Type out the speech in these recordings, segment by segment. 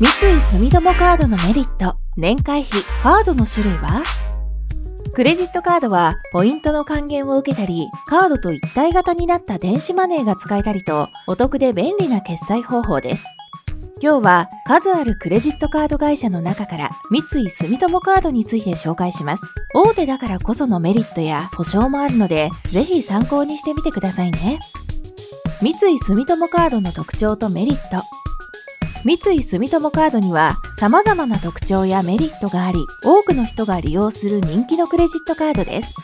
三井住友カードのメリット、年会費、カードの種類は？クレジットカードはポイントの還元を受けたり、カードと一体型になった電子マネーが使えたりと、お得で便利な決済方法です。今日は数あるクレジットカード会社の中から三井住友カードについて紹介します。大手だからこそのメリットや保証もあるので、ぜひ参考にしてみてくださいね。三井住友カードの特徴とメリット。三井住友カードには様々な特徴やメリットがあり、多くの人が利用する人気のクレジットカードです。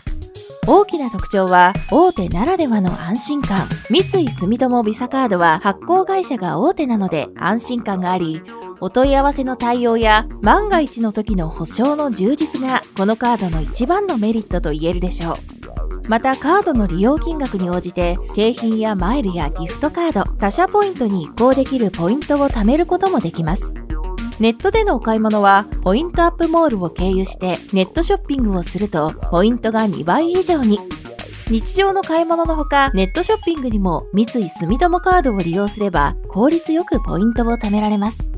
大きな特徴は大手ならではの安心感。三井住友ビザカードは発行会社が大手なので安心感があり、お問い合わせの対応や万が一の時の保証の充実がこのカードの一番のメリットと言えるでしょう。またカードの利用金額に応じて景品やマイルやギフトカード、他社ポイントに移行できるポイントを貯めることもできます。ネットでのお買い物はポイントアップモールを経由してネットショッピングをするとポイントが2倍以上に。日常の買い物のほかネットショッピングにも三井住友カードを利用すれば効率よくポイントを貯められます。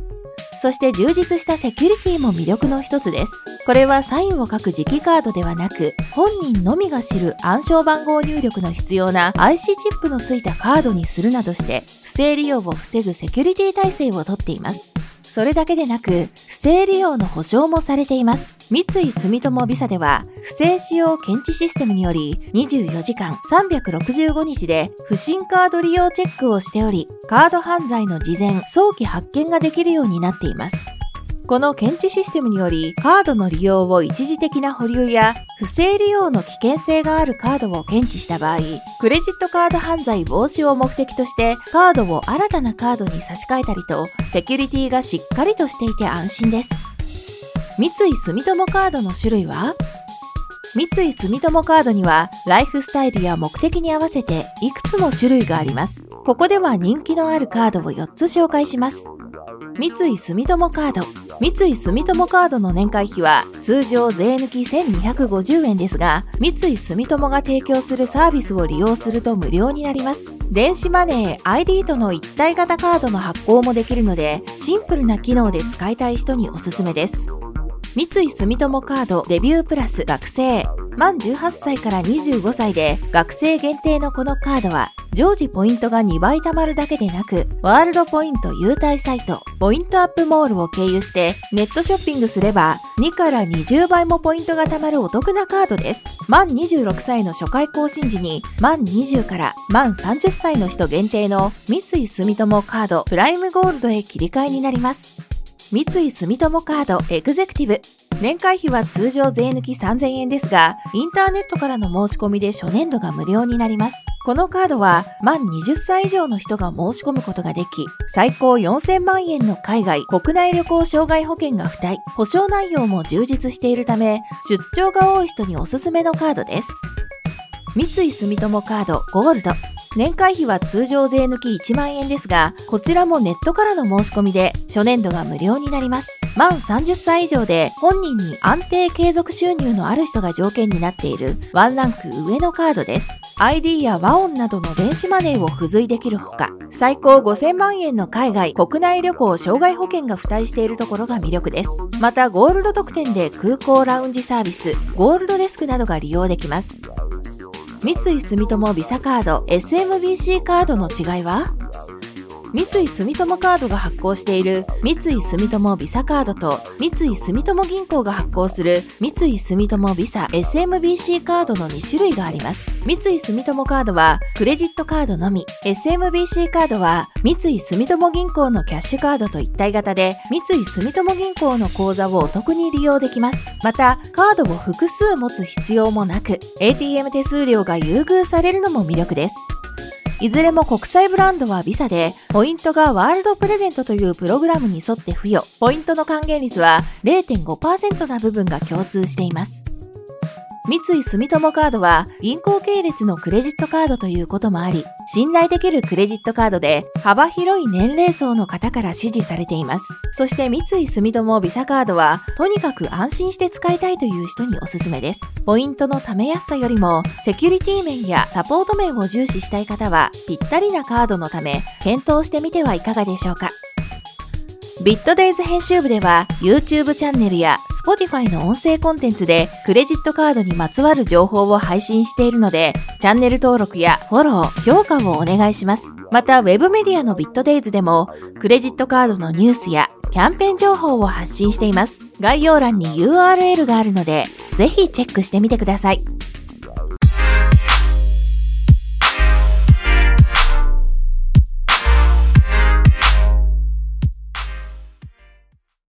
そして充実したセキュリティも魅力の一つです。これはサインを書く磁気カードではなく、本人のみが知る暗証番号入力の必要な IC チップのついたカードにするなどして、不正利用を防ぐセキュリティ体制をとっています。それだけでなく、不正利用の保証もされています。三井住友ビザでは、不正使用検知システムにより、24時間365日で不審カード利用チェックをしており、カード犯罪の事前、早期発見ができるようになっています。この検知システムにより、カードの利用を一時的な保留や、不正利用の危険性があるカードを検知した場合、クレジットカード犯罪防止を目的として、カードを新たなカードに差し替えたりと、セキュリティがしっかりとしていて安心です。三井住友カードの種類は？三井住友カードには、ライフスタイルや目的に合わせていくつも種類があります。ここでは人気のあるカードを4つ紹介します。三井住友カード三井住友カードの年会費は通常税抜き1250円ですが、三井住友が提供するサービスを利用すると無料になります。電子マネー、ID との一体型カードの発行もできるので、シンプルな機能で使いたい人におすすめです。三井住友カードデビュープラス学生。満18歳から25歳で学生限定のこのカードは常時ポイントが2倍貯まるだけでなくワールドポイント優待サイトポイントアップモールを経由してネットショッピングすれば2から20倍もポイントが貯まるお得なカードです。満26歳の初回更新時に満20から満30歳の人限定の三井住友カードプライムゴールドへ切り替えになります。三井住友カードエグゼクティブ。年会費は通常税抜き3000円ですが、インターネットからの申し込みで初年度が無料になります。このカードは満20歳以上の人が申し込むことができ、最高4000万円の海外、国内旅行障害保険が付帯、保証内容も充実しているため、出張が多い人におすすめのカードです。三井住友カードゴールド。年会費は通常税抜き1万円ですが、こちらもネットからの申し込みで初年度が無料になります。満30歳以上で本人に安定継続収入のある人が条件になっているワンランク上のカードです。ID や和音などの電子マネーを付随できるほか、最高5000万円の海外、国内旅行障害保険が付帯しているところが魅力です。また、ゴールド特典で空港ラウンジサービス、ゴールドデスクなどが利用できます。三井住友 visa カード SMBC カードの違いは？三井住友カードが発行している三井住友ビザカードと三井住友銀行が発行する三井住友ビザ SMBC カードの2種類があります。三井住友カードはクレジットカードのみ、SMBC カードは三井住友銀行のキャッシュカードと一体型で三井住友銀行の口座をお得に利用できます。また、カードを複数持つ必要もなく、ATM 手数料が優遇されるのも魅力です。いずれも国際ブランドはビザで、ポイントがワールドプレゼントというプログラムに沿って付与。ポイントの還元率は0.5%な部分が共通しています。三井住友カードは銀行系列のクレジットカードということもあり、信頼できるクレジットカードで幅広い年齢層の方から支持されています。そして三井住友ビザカードは、とにかく安心して使いたいという人におすすめです。ポイントの貯めやすさよりも、セキュリティ面やサポート面を重視したい方は、ぴったりなカードのため、検討してみてはいかがでしょうか？ビットデイズ編集部では YouTube チャンネルや Spotify の音声コンテンツでクレジットカードにまつわる情報を配信しているので、チャンネル登録やフォロー、評価をお願いします。また、ウェブメディアのビットデイズでも、クレジットカードのニュースやキャンペーン情報を発信しています。概要欄に URL があるので、ぜひチェックしてみてください。